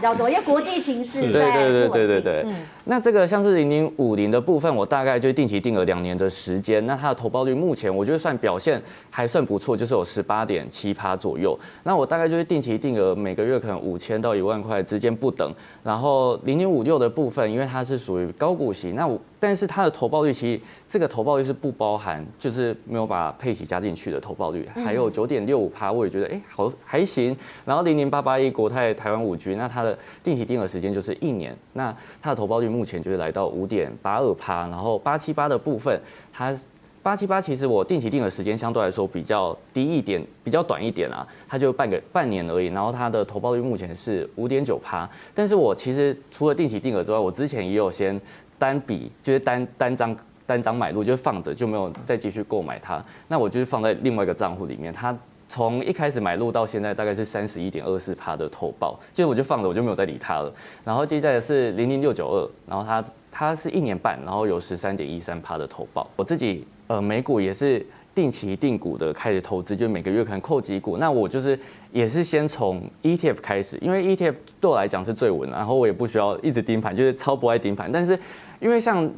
比较多，因为国际情势对对对对对对。嗯，那这个像是零零五零的部分，我大概就定期定额两年的时间，那它的投报率目前我觉得算表现还算不错，就是有十八点七趴左右。那我大概就是定期定额每个月可能五千到一万块之间不等。然后零零五六的部分，因为它是属于高股息，那我但是它的投报率其实这个投报率是不包含，就是没有把配息加进去的投报率，还有九点六五趴，我也觉得哎好还行。然后零零八八一国泰台湾五 G，那它的定期定额时间就是一年，那它的投报率目前就是来到五点八二趴。然后八七八的部分，它八七八其实我定期定额时间相对来说比较低一点，比较短一点啊，它就半个半年而已。然后它的投报率目前是五点九趴。但是我其实除了定期定额之外，我之前也有先单笔，就是单单张单张买入，就放着就没有再继续购买它。那我就是放在另外一个账户里面，它从一开始买入到现在大概是三十一点二四趴的投报，其实我就放着，我就没有再理它了。然后接下来是零零六九二，然后它它是一年半，然后有十三点一三趴的投报。我自己。呃，美股也是定期定股的开始投资，就每个月可能扣几股。那我就是也是先从 ETF 开始，因为 ETF 对我来讲是最稳，然后我也不需要一直盯盘，就是超不爱盯盘。但是因为像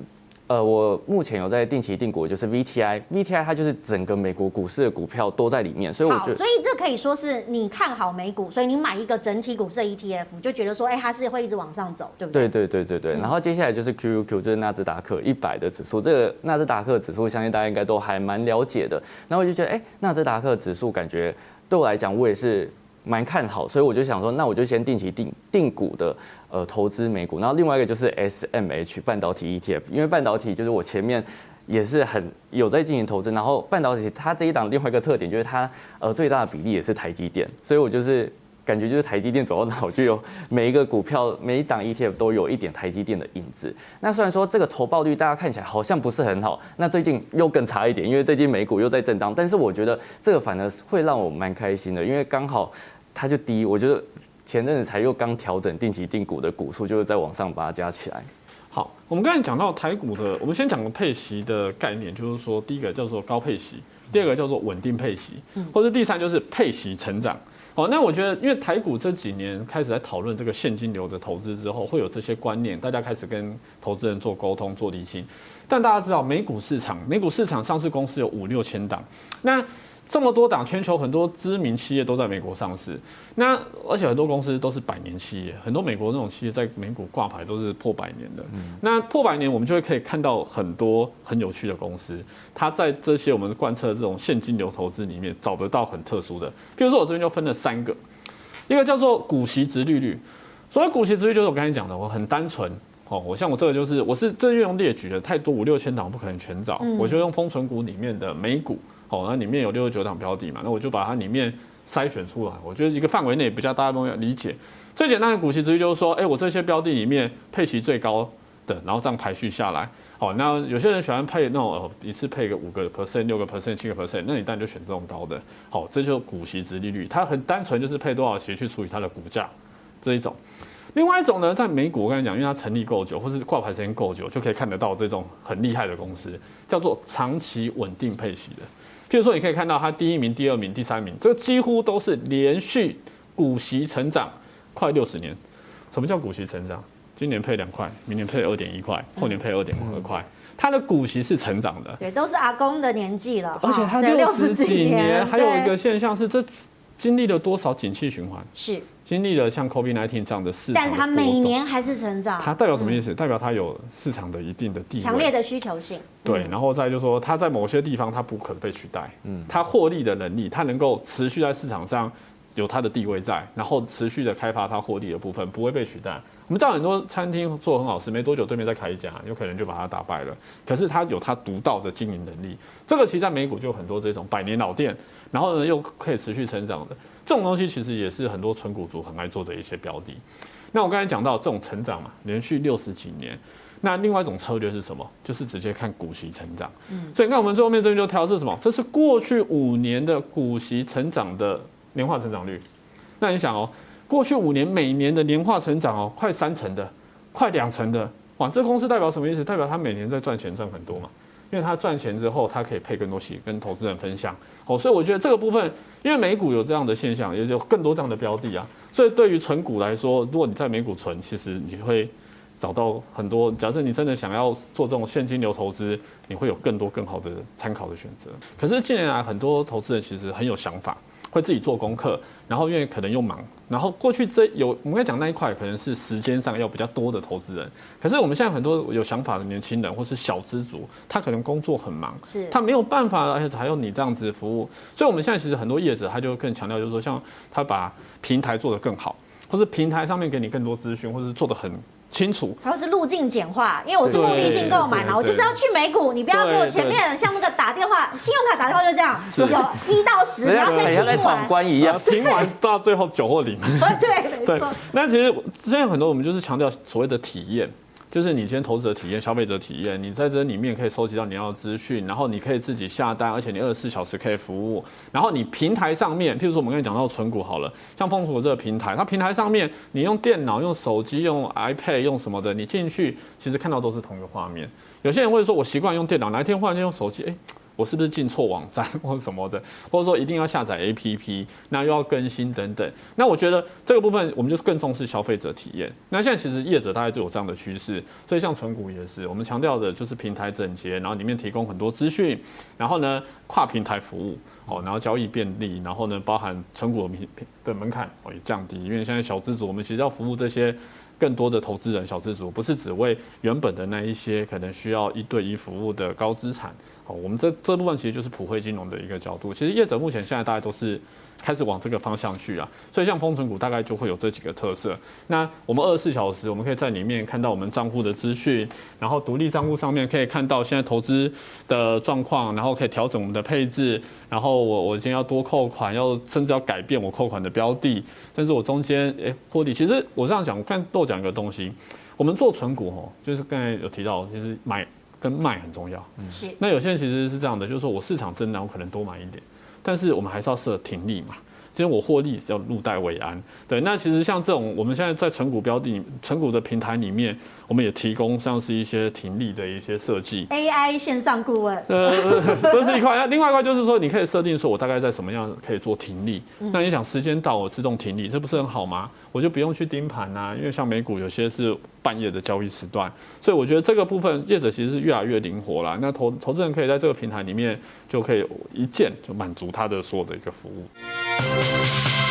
呃，我目前有在定期定股，就是 VTI，VTI 它就是整个美国股市的股票都在里面，所以我觉得，所以这可以说是你看好美股，所以你买一个整体股市的 ETF，就觉得说，哎、欸，它是会一直往上走，对不对？对对对对对。然后接下来就是 QQQ，就是纳斯达克一百的指数，这个纳斯达克指数，相信大家应该都还蛮了解的。然后我就觉得，哎、欸，纳斯达克指数感觉对我来讲，我也是蛮看好，所以我就想说，那我就先定期定定股的。呃，投资美股，然后另外一个就是 SMH 半导体 ETF，因为半导体就是我前面也是很有在进行投资，然后半导体它这一档另外一个特点就是它呃最大的比例也是台积电，所以我就是感觉就是台积电走到哪我就有每一个股票每一档 ETF 都有一点台积电的影子。那虽然说这个投报率大家看起来好像不是很好，那最近又更差一点，因为最近美股又在震荡，但是我觉得这个反而会让我蛮开心的，因为刚好它就低，我觉得。前阵子才又刚调整定期定股的股数，就是在往上把它加起来。好，我们刚才讲到台股的，我们先讲个配息的概念，就是说第一个叫做高配息，第二个叫做稳定配息，或者第三就是配息成长。好，那我觉得因为台股这几年开始在讨论这个现金流的投资之后，会有这些观念，大家开始跟投资人做沟通、做厘清。但大家知道，美股市场，美股市场上市公司有五六千档，那。这么多档，全球很多知名企业都在美国上市，那而且很多公司都是百年企业，很多美国那种企业在美股挂牌都是破百年的。那破百年，我们就会可以看到很多很有趣的公司，它在这些我们贯彻这种现金流投资里面找得到很特殊的。比如说，我这边就分了三个，一个叫做股息值利率。所谓股息值利率，就是我刚才讲的，我很单纯哦，我像我这个就是，我是这用列举的太多五六千档，不可能全找，我就用封存股里面的美股。哦，那里面有六十九档标的嘛，那我就把它里面筛选出来。我觉得一个范围内比较大家都要理解。最简单的股息殖利率就是说，哎，我这些标的里面配息最高的，然后这样排序下来。好，那有些人喜欢配那种一次配个五个 percent、六个 percent、七个 percent，那你当然就选这种高的。好，这就是股息殖利率，它很单纯就是配多少息去除以它的股价这一种。另外一种呢，在美股我跟你讲，因为它成立够久，或是挂牌时间够久，就可以看得到这种很厉害的公司，叫做长期稳定配息的。譬如说，你可以看到它第一名、第二名、第三名，这几乎都是连续股息成长快六十年。什么叫股息成长？今年配两块，明年配二点一块，后年配二点二块，它的股息是成长的。对，都是阿公的年纪了，而且它 六十几年，还有一个现象是这。经历了多少景气循环？是经历了像 COVID-19 这样的市场，但是它每年还是成长。它代表什么意思？代表它有市场的一定的地位，强烈的需求性。对，然后再就是说，它在某些地方它不可被取代。嗯，它获利的能力，它能够持续在市场上有它的地位在，然后持续的开发它获利的部分，不会被取代。我们知道很多餐厅做很好吃，没多久对面再开一家，有可能就把它打败了。可是它有它独到的经营能力，这个其实在美股就有很多这种百年老店。然后呢，又可以持续成长的这种东西，其实也是很多纯股族很爱做的一些标的。那我刚才讲到这种成长嘛，连续六十几年。那另外一种策略是什么？就是直接看股息成长。嗯，所以你看我们最后面这边就挑是什么？这是过去五年的股息成长的年化成长率。那你想哦，过去五年每年的年化成长哦，快三成的，快两成的，哇，这个公司代表什么意思？代表它每年在赚钱赚很多嘛。因为它赚钱之后，它可以配更多息跟投资人分享，哦，所以我觉得这个部分，因为美股有这样的现象，也有更多这样的标的啊，所以对于存股来说，如果你在美股存，其实你会找到很多。假设你真的想要做这种现金流投资，你会有更多更好的参考的选择。可是近年来，很多投资人其实很有想法。会自己做功课，然后因为可能又忙，然后过去这有我们刚才讲那一块可能是时间上要比较多的投资人，可是我们现在很多有想法的年轻人或是小资族，他可能工作很忙，是。他没有办法，而且还有你这样子的服务，所以我们现在其实很多业者他就更强调，就是说像他把平台做得更好，或是平台上面给你更多资讯，或是做得很。清楚，然后是路径简化，因为我是目的性购买嘛，我就是要去美股，你不要给我前面像那个打电话，信用卡打电话就这样，有一到十，你要先听完，关一样，听完到最后九或零。对，没错。那其实之前很多我们就是强调所谓的体验。就是你先投资者体验、消费者体验，你在这里面可以收集到你要的资讯，然后你可以自己下单，而且你二十四小时可以服务。然后你平台上面，譬如说我们刚才讲到存股好了，像丰存股这个平台，它平台上面你用电脑、用手机、用 iPad、用什么的，你进去其实看到都是同一个画面。有些人会说，我习惯用电脑，哪一天忽然间用手机，哎。我是不是进错网站 或什么的，或者说一定要下载 APP，那又要更新等等。那我觉得这个部分我们就更重视消费者体验。那现在其实业者大概就有这样的趋势，所以像存股也是，我们强调的就是平台整洁，然后里面提供很多资讯，然后呢跨平台服务哦，然后交易便利，然后呢包含存股的的门槛哦也降低，因为现在小资主我们其实要服务这些。更多的投资人、小资族，不是只为原本的那一些可能需要一对一服务的高资产。好，我们这这部分其实就是普惠金融的一个角度。其实业者目前现在大家都是。开始往这个方向去啊，所以像封存股大概就会有这几个特色。那我们二十四小时，我们可以在里面看到我们账户的资讯，然后独立账户上面可以看到现在投资的状况，然后可以调整我们的配置。然后我我今天要多扣款，要甚至要改变我扣款的标的，但是我中间诶获利。其实我这样讲，我看都讲一个东西，我们做存股哦，就是刚才有提到，其实买跟卖很重要。嗯，是。那有些人其实是这样的，就是说我市场震荡，我可能多买一点。但是我们还是要设停利嘛，今天我获利要入袋为安。对，那其实像这种我们现在在存股标的、存股的平台里面，我们也提供像是一些停利的一些设计。AI 线上顾问。呃，这是一块。那另外一块就是说，你可以设定说我大概在什么样可以做停利。那你想时间到我自动停利，这不是很好吗？我就不用去盯盘呐，因为像美股有些是半夜的交易时段，所以我觉得这个部分业者其实是越来越灵活了。那投投资人可以在这个平台里面就可以一键就满足他的所有的一个服务。Música